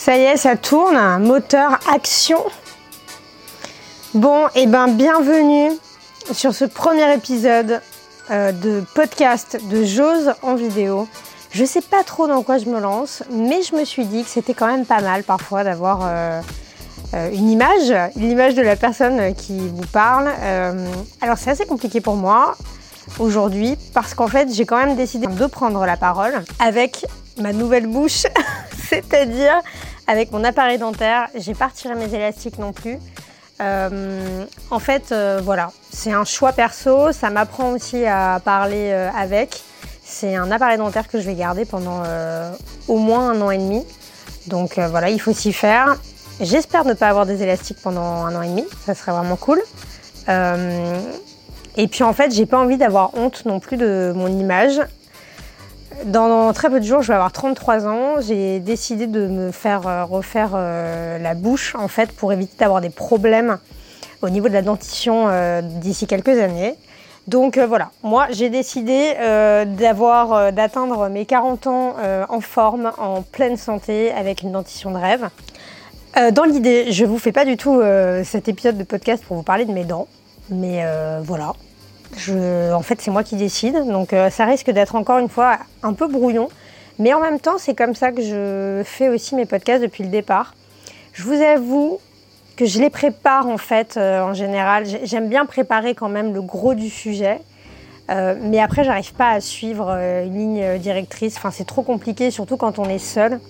Ça y est, ça tourne. Moteur action. Bon, et eh ben bienvenue sur ce premier épisode euh, de podcast de Jose en vidéo. Je sais pas trop dans quoi je me lance, mais je me suis dit que c'était quand même pas mal parfois d'avoir euh, euh, une image, une image de la personne qui vous parle. alors c'est assez compliqué pour moi aujourd'hui parce qu'en fait j'ai quand même décidé de prendre la parole avec ma nouvelle bouche, c'est-à-dire avec mon appareil dentaire. J'ai pas retiré mes élastiques non plus. Euh, en fait, euh, voilà, c'est un choix perso. Ça m'apprend aussi à parler euh, avec. C'est un appareil dentaire que je vais garder pendant au moins un an et demi. Donc voilà, il faut s'y faire. J'espère ne pas avoir des élastiques pendant un an et demi. Ça serait vraiment cool. et puis en fait, j'ai pas envie d'avoir honte non plus de mon image. Dans très peu de jours, je vais avoir 33 ans. J'ai décidé de me faire euh, refaire euh, la bouche en fait pour éviter d'avoir des problèmes au niveau de la dentition euh, d'ici quelques années. Donc voilà, moi j'ai décidé d'avoir d'atteindre mes 40 ans en forme, en pleine santé, avec une dentition de rêve. dans l'idée, je vous fais pas du tout cet épisode de podcast pour vous parler de mes dents, mais voilà, en fait, c'est moi qui décide, donc euh, ça risque d'être encore une fois un peu brouillon. Mais en même temps, c'est comme ça que je fais aussi mes podcasts depuis le départ. Je vous avoue que je les prépare en fait euh, en général. J'aime bien préparer quand même le gros du sujet. Euh, mais après, j'arrive pas à suivre une ligne directrice. Enfin, c'est trop compliqué, surtout quand on est seul.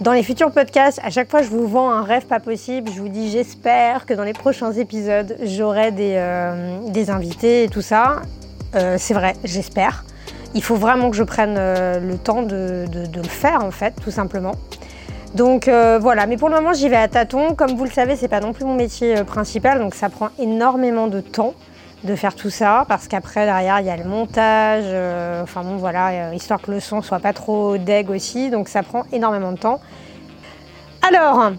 Dans les futurs podcasts, à chaque fois, je vous vends un rêve pas possible. Je vous dis, j'espère que dans les prochains épisodes, j'aurai des, euh, invités et tout ça. Euh, c'est vrai, j'espère. Il faut vraiment que je prenne euh, le temps de, le faire, en fait, tout simplement. Donc voilà, mais pour le moment, j'y vais à tâtons. Comme vous le savez, c'est pas non plus mon métier principal, donc ça prend énormément de temps de faire tout ça parce qu'après derrière il y a le montage, euh, enfin bon voilà, euh, histoire que le son soit pas trop deg aussi, donc ça prend énormément de temps. Alors,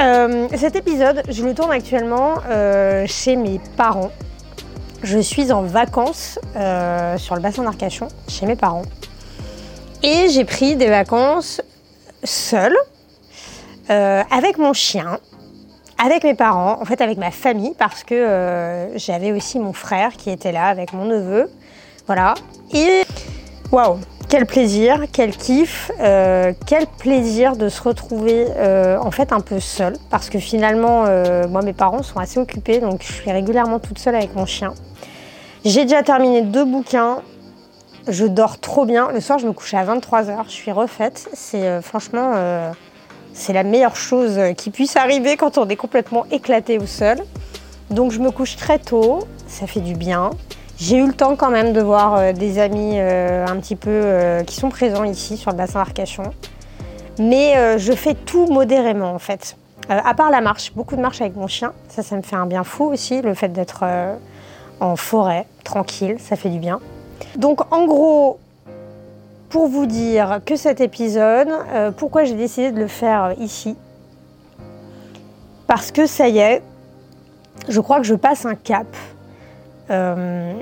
euh, cet épisode, je le tourne actuellement chez mes parents. Je suis en vacances sur le bassin d'Arcachon, chez mes parents. Et j'ai pris des vacances seule, avec mon chien avec mes parents, en fait avec ma famille, parce que euh, j'avais aussi mon frère qui était là avec mon neveu. Voilà. Et waouh, quel plaisir, quel kiff, euh, quel plaisir de se retrouver euh, en fait un peu seul, parce que finalement, moi mes parents sont assez occupés, donc je suis régulièrement toute seule avec mon chien. J'ai déjà terminé deux bouquins. Je dors trop bien. Le soir, je me couche à 23h. Je suis refaite. C'est franchement c'est la meilleure chose qui puisse arriver quand on est complètement éclaté ou seul. Donc je me couche très tôt, ça fait du bien. J'ai eu le temps quand même de voir euh, des amis euh, un petit peu euh, qui sont présents ici sur le bassin d'Arcachon. Mais je fais tout modérément en fait. à part la marche, beaucoup de marche avec mon chien, ça ça me fait un bien fou aussi, le fait d'être en forêt, tranquille, ça fait du bien. Donc en gros, pour vous dire que cet épisode, euh, pourquoi j'ai décidé de le faire ici Parce que ça y est, je crois que je passe un cap euh,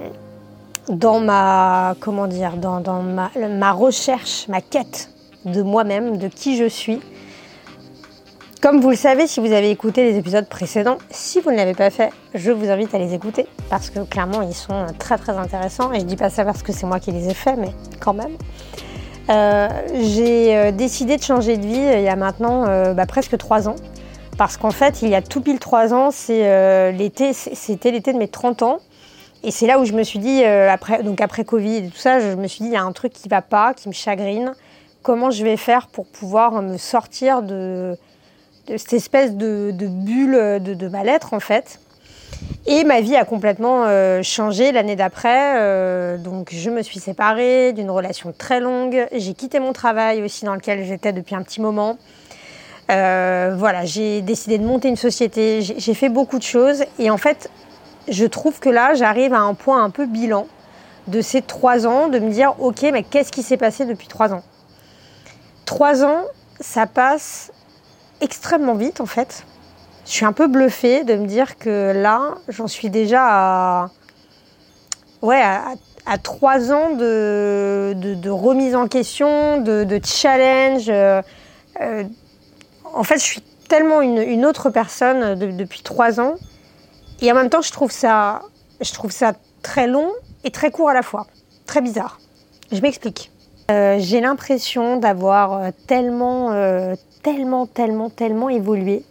dans ma comment dire dans, ma, ma, recherche, ma quête de moi-même, de qui je suis. Comme vous le savez, si vous avez écouté les épisodes précédents, si vous ne l'avez pas fait, je vous invite à les écouter parce que clairement ils sont très très intéressants. Et je dis pas ça parce que c'est moi qui les ai faits, mais quand même. Euh, j'ai euh, décidé de changer de vie euh, il y a maintenant bah, presque trois ans. Parce qu'en fait, il y a tout pile trois ans, l'été, c'était l'été de mes 30 ans. Et c'est là où je me suis dit, après, donc après Covid et tout ça, je me suis dit, il y a un truc qui va pas, qui me chagrine. Comment je vais faire pour pouvoir me sortir de, cette espèce de, bulle de, de mal-être, en fait et ma vie a complètement euh, changé l'année d'après. Euh, donc je me suis séparée d'une relation très longue. J'ai quitté mon travail aussi dans lequel j'étais depuis un petit moment. Euh, voilà, j'ai décidé de monter une société. J'ai fait beaucoup de choses. Et en fait, je trouve que là, j'arrive à un point un peu bilan de ces trois ans, de me dire, ok, mais qu'est-ce qui s'est passé depuis trois ans? Trois ans, ça passe extrêmement vite en fait je suis un peu bluffée de me dire que là, j'en suis déjà à, ouais, à, trois ans de, de, remise en question, de, challenge. Euh, euh, en fait, je suis tellement une, autre personne depuis trois ans. Et en même temps, je trouve ça, je trouve ça très long et très court à la fois. Très bizarre. Je m'explique. Euh, j'ai l'impression d'avoir tellement, tellement, tellement, tellement évolué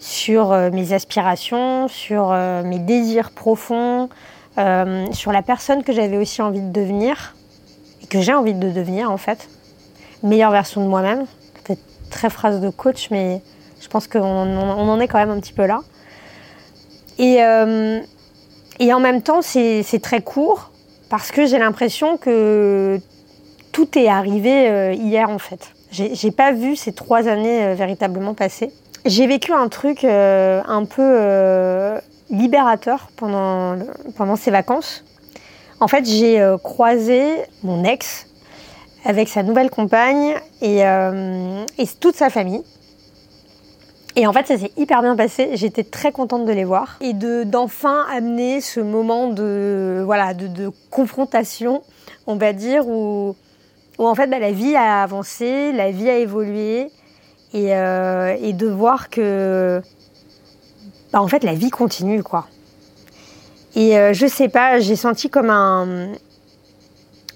sur mes aspirations, sur mes désirs profonds, sur la personne que j'avais aussi envie de devenir et que j'ai envie de devenir en fait. Meilleure version de moi-même. C'est très phrase de coach, mais je pense qu'on on en est quand même un petit peu là. Et, et en même temps, c'est très court parce que j'ai l'impression que tout est arrivé euh, hier en fait. J'ai pas vu ces trois années euh, véritablement passer. J'ai vécu un truc euh, un peu libérateur pendant, pendant ces vacances. En fait, j'ai croisé mon ex avec sa nouvelle compagne et, et toute sa famille. Et en fait, ça s'est hyper bien passé. J'étais très contente de les voir et de d'enfin amener ce moment de voilà de, de confrontation, on va dire, où où en fait bah, la vie a avancé, la vie a évolué et, euh, de voir que bah, en fait la vie continue quoi. Et euh, je sais pas, j'ai senti comme un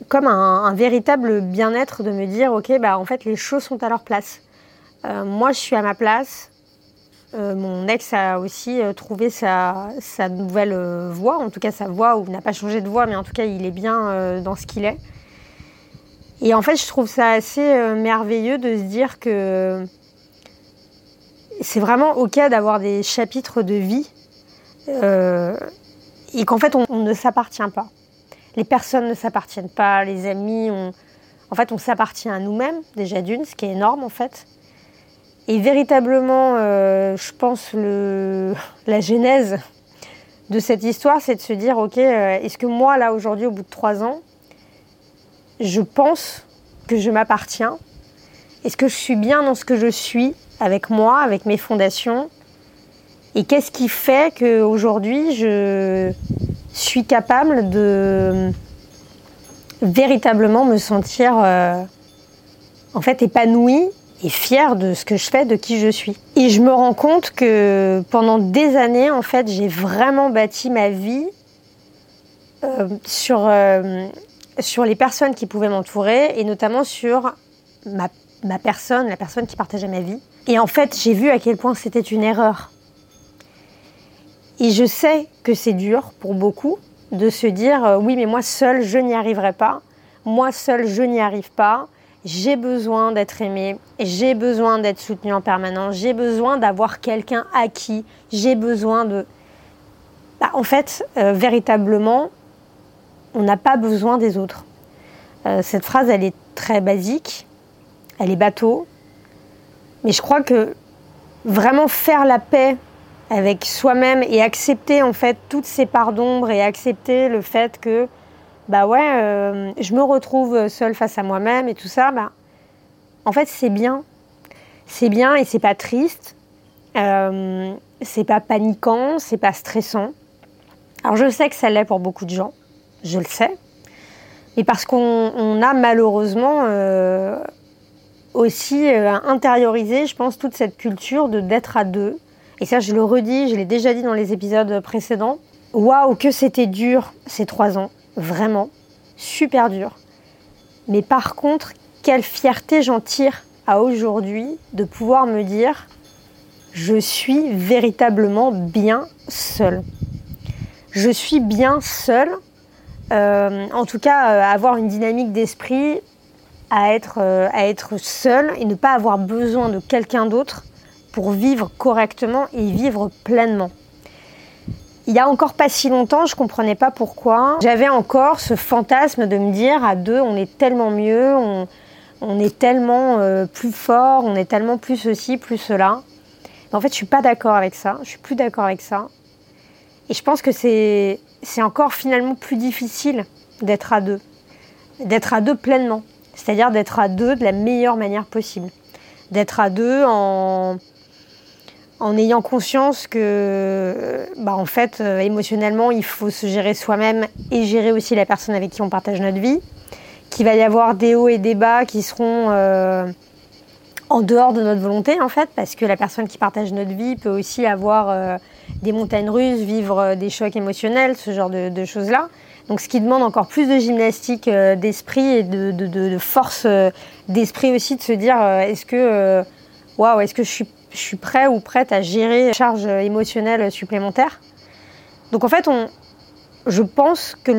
comme un, véritable bien-être de me dire ok bah en fait les choses sont à leur place. Euh, moi je suis à ma place. mon ex a aussi trouvé sa, sa nouvelle voie, en tout cas sa voie, ou n'a pas changé de voie, mais en tout cas il est bien dans ce qu'il est. Et en fait, je trouve ça assez euh, merveilleux de se dire que c'est vraiment OK d'avoir des chapitres de vie euh, et qu'en fait, on, ne s'appartient pas. Les personnes ne s'appartiennent pas, les amis, on, en fait, on s'appartient à nous-mêmes, déjà d'une, ce qui est énorme en fait. Et véritablement, euh, je pense, le, la genèse de cette histoire, c'est de se dire, OK, est-ce que moi, là, aujourd'hui, au bout de trois ans, je pense que je m'appartiens Est-ce que je suis bien dans ce que je suis avec moi, avec mes fondations? Et qu'est-ce qui fait qu'aujourd'hui je suis capable de véritablement me sentir euh, en fait épanouie et fière de ce que je fais, de qui je suis? Et je me rends compte que pendant des années, en fait, j'ai vraiment bâti ma vie euh, sur euh, sur les personnes qui pouvaient m'entourer et notamment sur ma, personne, la personne qui partageait ma vie. Et en fait, j'ai vu à quel point c'était une erreur. Et je sais que c'est dur pour beaucoup de se dire euh, oui, mais moi seule, je n'y arriverai pas. Moi seule, je n'y arrive pas. J'ai besoin d'être aimée, j'ai besoin d'être soutenue en permanence, j'ai besoin d'avoir quelqu'un à qui, j'ai besoin de. Bah, en fait, euh, véritablement, on n'a pas besoin des autres. Euh, cette phrase, elle est très basique, elle est bateau, mais je crois que vraiment faire la paix avec soi-même et accepter en fait toutes ces parts d'ombre et accepter le fait que bah ouais, euh, je me retrouve seule face à moi-même et tout ça, bah en fait c'est bien, c'est bien et c'est pas triste, euh, c'est pas paniquant, c'est pas stressant. Alors je sais que ça l'est pour beaucoup de gens je le sais, et parce qu'on a malheureusement euh, aussi euh, intériorisé, je pense, toute cette culture de d'être à deux. Et ça, je le redis, je l'ai déjà dit dans les épisodes précédents. Waouh, que c'était dur ces trois ans, vraiment, super dur. Mais par contre, quelle fierté j'en tire à aujourd'hui de pouvoir me dire, je suis véritablement bien seule. Je suis bien seule en tout cas, euh, avoir une dynamique d'esprit à être, euh, à être seul et ne pas avoir besoin de quelqu'un d'autre pour vivre correctement et vivre pleinement. Il y a encore pas si longtemps, je comprenais pas pourquoi. J'avais encore ce fantasme de me dire à deux, on est tellement mieux, on, est tellement plus fort, on est tellement plus ceci, plus cela. en fait, je suis pas d'accord avec ça. Je suis plus d'accord avec ça. Et je pense que c'est c'est encore finalement plus difficile d'être à deux, d'être à deux pleinement, c'est-à-dire d'être à deux de la meilleure manière possible, d'être à deux en, en ayant conscience que, bah, en fait, euh, émotionnellement, il faut se gérer soi-même et gérer aussi la personne avec qui on partage notre vie, qu'il va y avoir des hauts et des bas qui seront euh, en dehors de notre volonté en fait, parce que la personne qui partage notre vie peut aussi avoir euh, des montagnes russes, vivre euh, des chocs émotionnels, ce genre de, choses-là. Donc ce qui demande encore plus de gymnastique euh, d'esprit et de, force d'esprit aussi de se dire est-ce que waouh, est-ce que je suis, je suis prêt ou prête à gérer une charge émotionnelle supplémentaire. Donc en fait, on, je pense que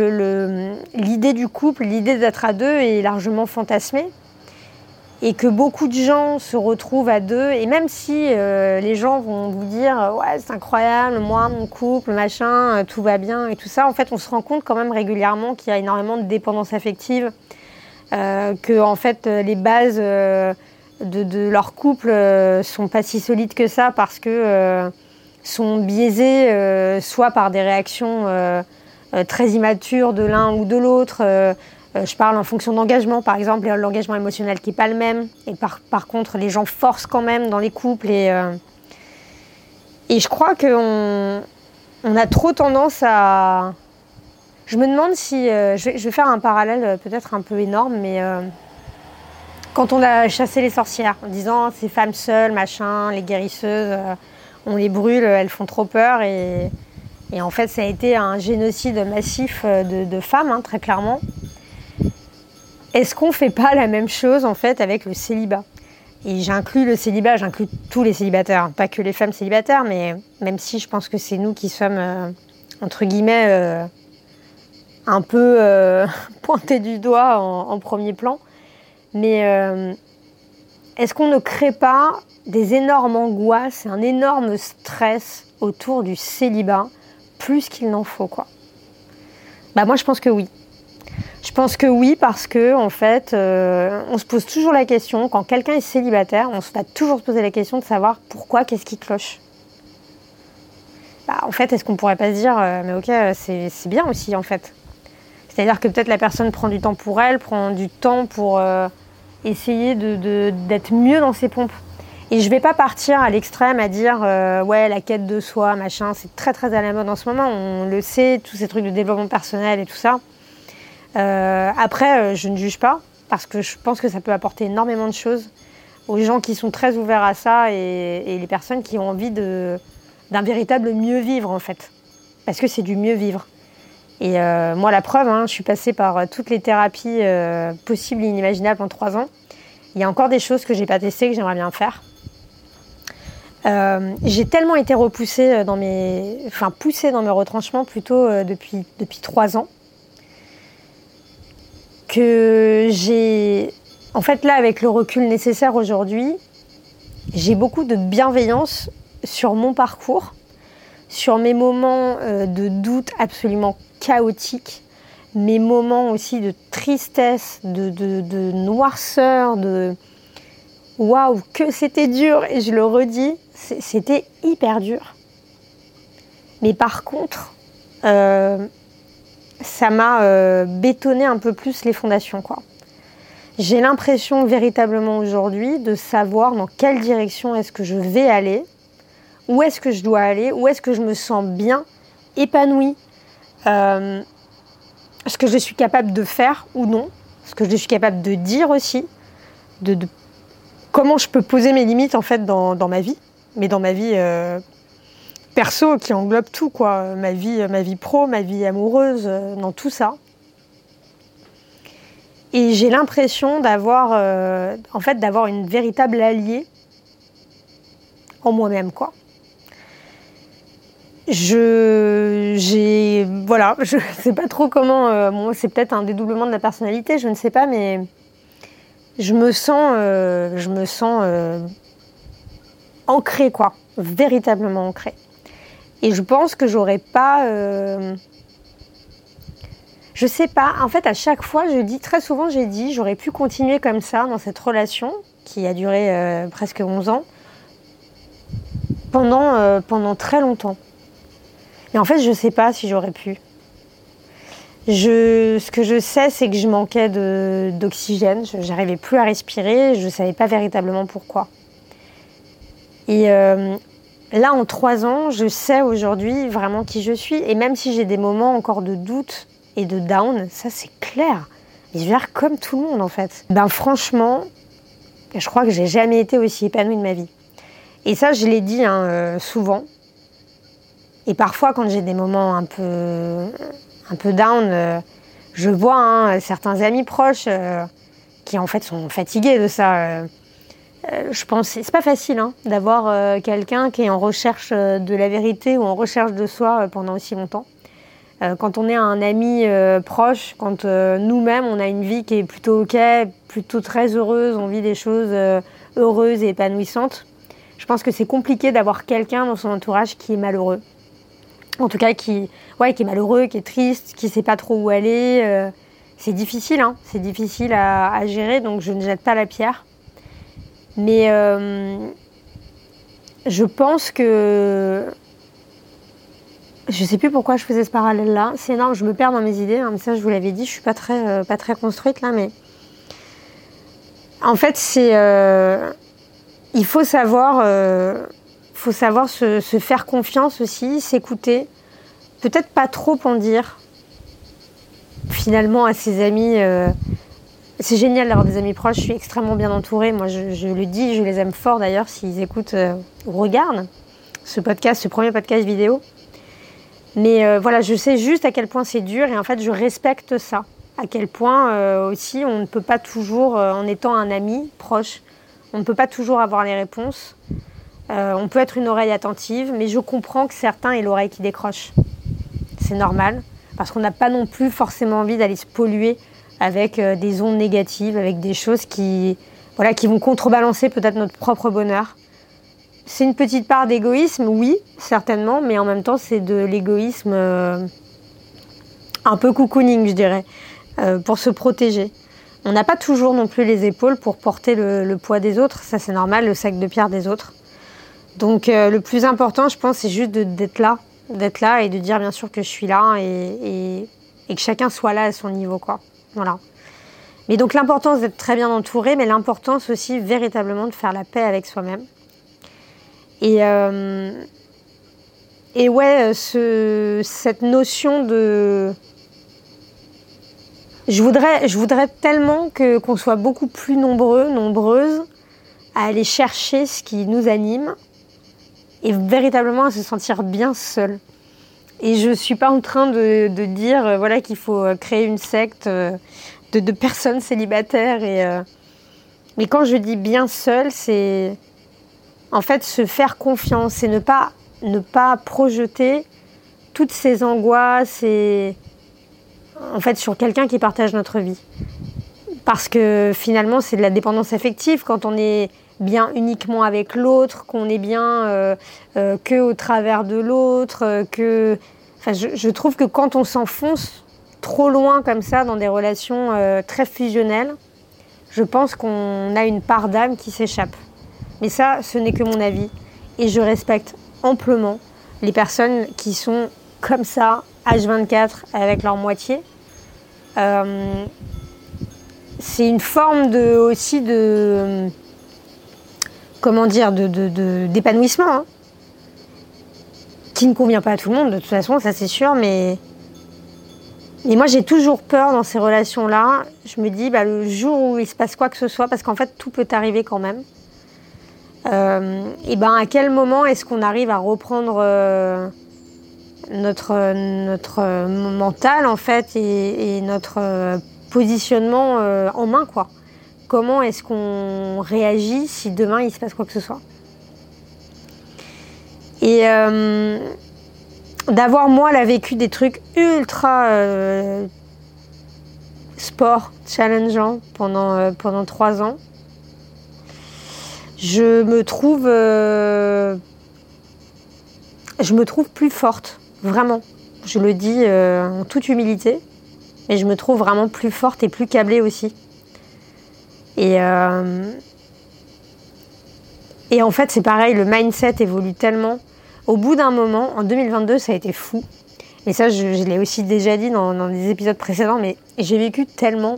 l'idée du couple, l'idée d'être à deux est largement fantasmée et que beaucoup de gens se retrouvent à deux. Et même si euh, les gens vont vous dire ouais c'est incroyable, moi mon couple, machin, euh, tout va bien et tout ça, en fait on se rend compte quand même régulièrement qu'il y a énormément de dépendance affective, euh, que en fait les bases de, de, leur couple sont pas si solides que ça parce que sont biaisées soit par des réactions très immatures de l'un ou de l'autre je parle en fonction d'engagement, par exemple, l'engagement émotionnel qui n'est pas le même. Et par, contre, les gens forcent quand même dans les couples. Et, euh, je crois qu'on on a trop tendance à... Je me demande si... Euh, je, vais, faire un parallèle peut-être un peu énorme, mais quand on a chassé les sorcières, en disant ces femmes seules, machin, les guérisseuses, on les brûle, elles font trop peur. Et, en fait, ça a été un génocide massif de, de femmes, hein, très clairement. Est-ce qu'on ne fait pas la même chose en fait avec le célibat? Et j'inclus le célibat, j'inclus tous les célibataires, pas que les femmes célibataires, mais même si je pense que c'est nous qui sommes euh, entre guillemets euh, un peu euh, pointés du doigt en, premier plan. Mais est-ce qu'on ne crée pas des énormes angoisses, un énorme stress autour du célibat, plus qu'il n'en faut quoi? Bah moi je pense que oui. Je pense que oui, parce que en fait, euh, on se pose toujours la question, quand quelqu'un est célibataire, on va toujours se poser la question de savoir pourquoi, qu'est-ce qui cloche. Bah, en fait, est-ce qu'on pourrait pas se dire, euh, mais ok, c'est bien aussi, en fait. C'est-à-dire que peut-être la personne prend du temps pour elle, prend du temps pour euh, essayer d'être mieux dans ses pompes. Et je vais pas partir à l'extrême à dire ouais la quête de soi machin c'est très très à la mode en ce moment on le sait tous ces trucs de développement personnel et tout ça euh, après, euh, je ne juge pas parce que je pense que ça peut apporter énormément de choses aux gens qui sont très ouverts à ça et, les personnes qui ont envie d'un véritable mieux vivre en fait. Parce que c'est du mieux vivre. Et euh, moi, la preuve, hein, je suis passée par toutes les thérapies possibles et inimaginables en trois ans. Il y a encore des choses que j'ai pas testées que j'aimerais bien faire. j'ai tellement été repoussée dans mes, enfin poussée dans mes retranchements plutôt depuis depuis trois ans que j'ai. En fait, là, avec le recul nécessaire aujourd'hui, j'ai beaucoup de bienveillance sur mon parcours, sur mes moments euh, de doute absolument chaotiques, mes moments aussi de tristesse, de, noirceur, de waouh, que c'était dur, et je le redis, c'était hyper dur. Mais par contre, euh, ça m'a euh, bétonné un peu plus les fondations. J'ai l'impression véritablement aujourd'hui de savoir dans quelle direction est-ce que je vais aller, où est-ce que je dois aller, où est-ce que je me sens bien, épanouie, euh, ce que je suis capable de faire ou non, ce que je suis capable de dire aussi, de, comment je peux poser mes limites en fait dans, ma vie, mais dans ma vie euh, perso qui englobe tout, quoi. Ma vie, ma vie pro, ma vie amoureuse, euh, dans tout ça. Et j'ai l'impression d'avoir, euh, en fait, d'avoir une véritable alliée en moi-même, quoi. Je, j'ai, voilà, je sais pas trop comment. Euh, c'est peut-être un dédoublement de la personnalité, je ne sais pas, mais je me sens, je me sens ancrée, quoi, véritablement ancrée. Et je pense que j'aurais pas. Euh... Je sais pas. En fait, à chaque fois, je dis, très souvent, j'ai dit, j'aurais pu continuer comme ça dans cette relation qui a duré euh, presque 11 ans pendant, euh, pendant très longtemps. Et en fait, je sais pas si j'aurais pu. Je, ce que je sais, c'est que je manquais d'oxygène. J'arrivais plus à respirer. Je savais pas véritablement pourquoi. Et euh, Là, en trois ans, je sais aujourd'hui vraiment qui je suis. Et même si j'ai des moments encore de doute et de down, ça c'est clair. je vais faire comme tout le monde en fait. Ben franchement, je crois que j'ai jamais été aussi épanouie de ma vie. Et ça, je l'ai dit hein, euh, souvent. Et parfois, quand j'ai des moments un peu, un peu down, euh, je vois hein, certains amis proches euh, qui en fait sont fatigués de ça. Je pense, c'est pas facile hein, d'avoir quelqu'un qui est en recherche de la vérité ou en recherche de soi pendant aussi longtemps. quand on est un ami proche, quand nous-mêmes on a une vie qui est plutôt ok, plutôt très heureuse, on vit des choses heureuses et épanouissantes, je pense que c'est compliqué d'avoir quelqu'un dans son entourage qui est malheureux. En tout cas, qui, ouais, qui est malheureux, qui est triste, qui sait pas trop où aller. Euh, c'est difficile, hein. c'est difficile à, gérer, donc je ne jette pas la pierre. Mais euh, je pense que je sais plus pourquoi je faisais ce parallèle-là. C'est énorme, je me perds dans mes idées. Hein, mais ça, je vous l'avais dit, je suis pas très, euh, pas très construite là, mais en fait, c'est il faut savoir, euh, faut savoir se, faire confiance aussi, s'écouter. Peut-être pas trop en dire. Finalement, à ses amis, euh, c'est génial d'avoir des amis proches. Je suis extrêmement bien entourée. Moi, je, le dis, je les aime fort d'ailleurs s'ils écoutent euh, ou regardent ce podcast, ce premier podcast vidéo. Mais voilà, je sais juste à quel point c'est dur et en fait, je respecte ça. À quel point aussi on ne peut pas toujours, en étant un ami proche, on ne peut pas toujours avoir les réponses. Euh, on peut être une oreille attentive, mais je comprends que certains aient l'oreille qui décroche. C'est normal, parce qu'on n'a pas non plus forcément envie d'aller se polluer avec euh, des ondes négatives, avec des choses qui, voilà, qui vont contrebalancer peut-être notre propre bonheur. C'est une petite part d'égoïsme, oui, certainement, mais en même temps, c'est de l'égoïsme euh, un peu cocooning, je dirais, pour se protéger. On n'a pas toujours non plus les épaules pour porter le, poids des autres, ça c'est normal, le sac de pierre des autres. Donc euh, le plus important, je pense, c'est juste d'être là, d'être là et de dire bien sûr que je suis là et, que chacun soit là à son niveau, quoi. Voilà. Mais donc l'importance d'être très bien entouré, mais l'importance aussi véritablement de faire la paix avec soi-même. Et, euh, ouais, ce, cette notion de je voudrais, je voudrais tellement que, qu'on soit beaucoup plus nombreux, nombreuses, à aller chercher ce qui nous anime et véritablement à se sentir bien seul. Et je ne suis pas en train de, dire euh, voilà, qu'il faut euh, créer une secte euh, de, de personnes célibataires. Et, Mais quand je dis bien seul, c'est en fait se faire confiance et ne pas, ne pas projeter toutes ces angoisses et en fait sur quelqu'un qui partage notre vie. Parce que finalement, c'est de la dépendance affective quand on est bien uniquement avec l'autre, qu'on est bien euh, euh, que au travers de l'autre, euh, que. Enfin, je, trouve que quand on s'enfonce trop loin comme ça dans des relations très fusionnelles, je pense qu'on a une part d'âme qui s'échappe. Mais ça, ce n'est que mon avis. Et je respecte amplement les personnes qui sont comme ça, H24, avec leur moitié. C'est une forme de, aussi de. Comment dire D'épanouissement. De, hein, qui ne convient pas à tout le monde, de toute façon, ça c'est sûr, mais. Et moi, j'ai toujours peur dans ces relations-là. Je me dis, bah, le jour où il se passe quoi que ce soit, parce qu'en fait, tout peut arriver quand même. Euh, et ben, à quel moment est-ce qu'on arrive à reprendre euh, notre, notre mental en fait et, notre positionnement euh, en main quoi? Comment est-ce qu'on réagit si demain il se passe quoi que ce soit Et euh, d'avoir moi là vécu des trucs ultra euh, sport challengeant pendant, pendant trois ans, je me trouve je me trouve plus forte Vraiment. Je le dis euh, en toute humilité. Et je me trouve vraiment plus forte et plus câblée aussi. Et, euh, et en fait, c'est pareil, le mindset évolue tellement. Au bout d'un moment, en 2022, ça a été fou. Et ça, je, l'ai aussi déjà dit dans, des épisodes précédents, mais j'ai vécu tellement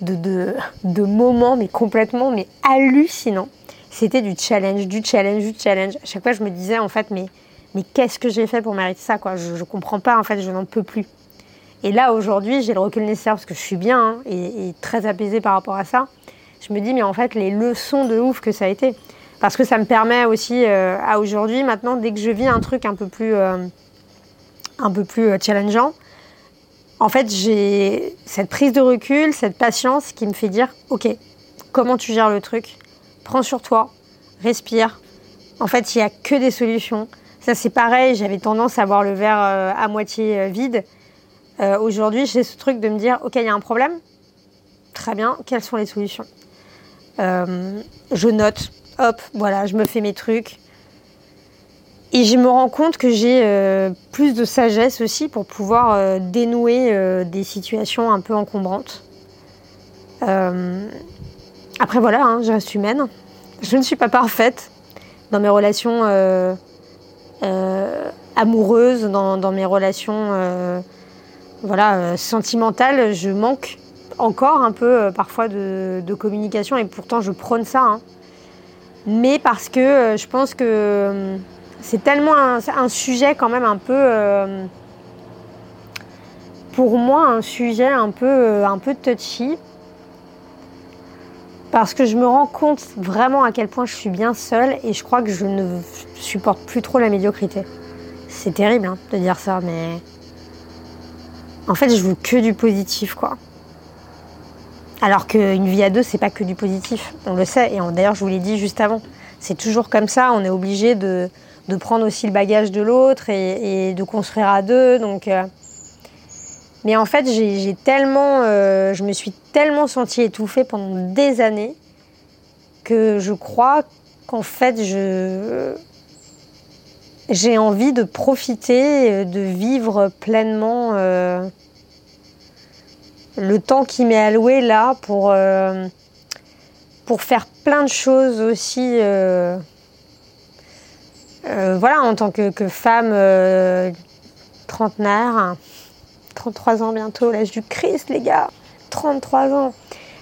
de, de, de, moments, mais complètement, mais hallucinants. C'était du challenge, du challenge, du challenge. À chaque fois, je me disais, en fait, mais mais qu'est-ce que j'ai fait pour mériter ça quoi? Je ne comprends pas, en fait, je n'en peux plus. Et là, aujourd'hui, j'ai le recul nécessaire parce que je suis bien hein, et, très apaisée par rapport à ça. Je me dis, mais en fait, les leçons de ouf que ça a été. Parce que ça me permet aussi, euh, à aujourd'hui, maintenant, dès que je vis un truc un peu plus, euh, un peu plus euh, challengeant, en fait, j'ai cette prise de recul, cette patience qui me fait dire, OK, comment tu gères le truc? Prends sur toi, respire. En fait, il n'y a que des solutions. Ça, c'est pareil, j'avais tendance à voir le verre à moitié vide. aujourd'hui, j'ai ce truc de me dire, OK, il y a un problème. Très bien, quelles sont les solutions? Euh, je note, hop, voilà, je me fais mes trucs. Et je me rends compte que j'ai euh, plus de sagesse aussi pour pouvoir euh, dénouer des situations un peu encombrantes. après voilà, hein, je reste humaine. Je ne suis pas parfaite dans mes relations amoureuses, dans, dans, mes relations voilà, sentimentales. Je manque encore un peu euh, parfois de, communication et pourtant je prône ça. Hein. Mais parce que euh, je pense que euh, c'est tellement un, sujet quand même un peu, pour moi, un sujet un peu, un peu touchy. Parce que je me rends compte vraiment à quel point je suis bien seule et je crois que je ne supporte plus trop la médiocrité. C'est terrible hein, de dire ça, mais en fait, je veux que du positif, quoi. Alors qu'une vie à deux, c'est pas que du positif, on le sait. Et d'ailleurs, je vous l'ai dit juste avant, c'est toujours comme ça. On est obligé de, prendre aussi le bagage de l'autre et, de construire à deux. Donc, euh, mais en fait, j'ai tellement, euh, je me suis tellement sentie étouffée pendant des années que je crois qu'en fait, j'ai envie de profiter, de vivre pleinement. Euh, le temps qui m'est alloué là pour, euh, faire plein de choses aussi. Euh, euh, voilà, en tant que, femme trentenaire, 33 ans bientôt, l'âge du Christ, les gars, 33 ans.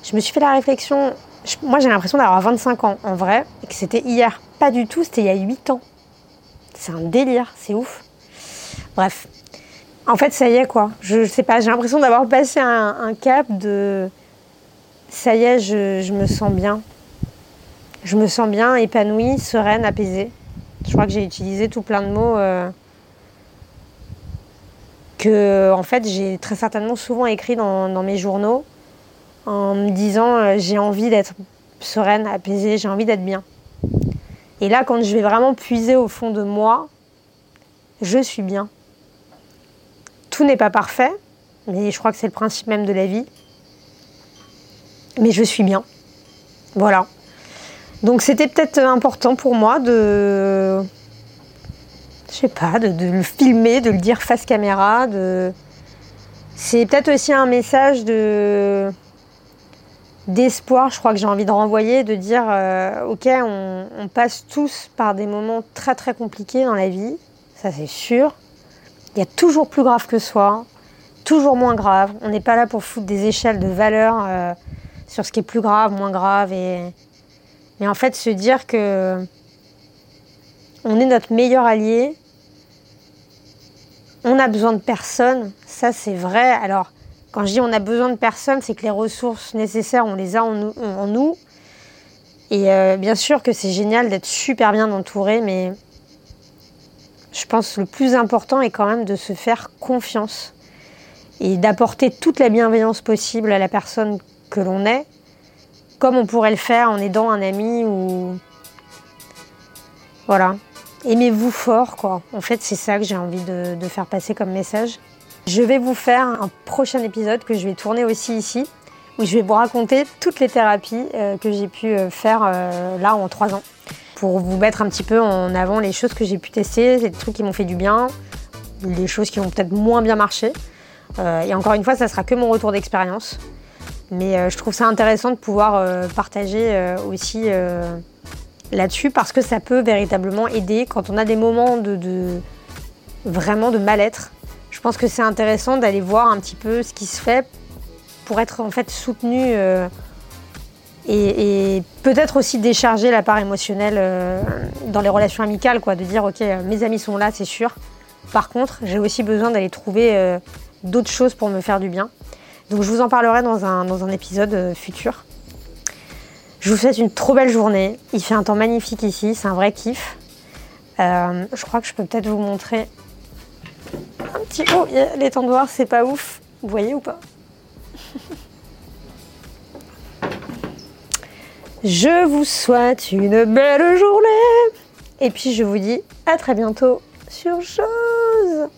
Je me suis fait la réflexion, moi j'ai l'impression d'avoir 25 ans en vrai, et que c'était hier. Pas du tout, c'était il y a 8 ans. C'est un délire, c'est ouf. Bref, en fait, ça y est, quoi. Je sais pas, j'ai l'impression d'avoir passé un, cap de. Ça y est, je, me sens bien. Je me sens bien, épanouie, sereine, apaisée. Je crois que j'ai utilisé tout plein de mots euh, que, en fait, j'ai très certainement souvent écrit dans, mes journaux en me disant euh, j'ai envie d'être sereine, apaisée, j'ai envie d'être bien. Et là, quand je vais vraiment puiser au fond de moi, je suis bien. Tout n'est pas parfait, mais je crois que c'est le principe même de la vie. Mais je suis bien. Voilà. Donc c'était peut-être important pour moi de. Je sais pas, de, le filmer, de le dire face caméra. C'est peut-être aussi un message de d'espoir, je crois que j'ai envie de renvoyer, de dire euh, ok, on, passe tous par des moments très très compliqués dans la vie, ça c'est sûr. Il y a toujours plus grave que soi, toujours moins grave. On n'est pas là pour foutre des échelles de valeur euh, sur ce qui est plus grave, moins grave. Et... Mais en fait, se dire que on est notre meilleur allié, on a besoin de personne, ça c'est vrai. Alors, quand je dis on a besoin de personne, c'est que les ressources nécessaires, on les a en nous. Et euh, bien sûr que c'est génial d'être super bien entouré, mais je pense que le plus important est quand même de se faire confiance et d'apporter toute la bienveillance possible à la personne que l'on est, comme on pourrait le faire en aidant un ami ou. Voilà. Aimez-vous fort, quoi. En fait, c'est ça que j'ai envie de, faire passer comme message. Je vais vous faire un prochain épisode que je vais tourner aussi ici, où je vais vous raconter toutes les thérapies euh, que j'ai pu euh, faire euh, là en trois ans pour vous mettre un petit peu en avant les choses que j'ai pu tester, les trucs qui m'ont fait du bien, les choses qui ont peut-être moins bien marché. Euh, et encore une fois, ça sera que mon retour d'expérience. Mais euh, je trouve ça intéressant de pouvoir euh, partager aussi là-dessus parce que ça peut véritablement aider quand on a des moments de, vraiment de mal-être. Je pense que c'est intéressant d'aller voir un petit peu ce qui se fait pour être en fait soutenu et, peut-être aussi décharger la part émotionnelle euh, dans les relations amicales, quoi, de dire ok, euh, mes amis sont là, c'est sûr. Par contre, j'ai aussi besoin d'aller trouver euh, d'autres choses pour me faire du bien. Donc je vous en parlerai dans un, dans un épisode futur. Je vous souhaite une trop belle journée. Il fait un temps magnifique ici, c'est un vrai kiff. je crois que je peux peut-être vous montrer un petit. Oh, l'étendoir, c'est pas ouf. Vous voyez ou pas? Je vous souhaite une belle journée. Et puis je vous dis à très bientôt sur Chose.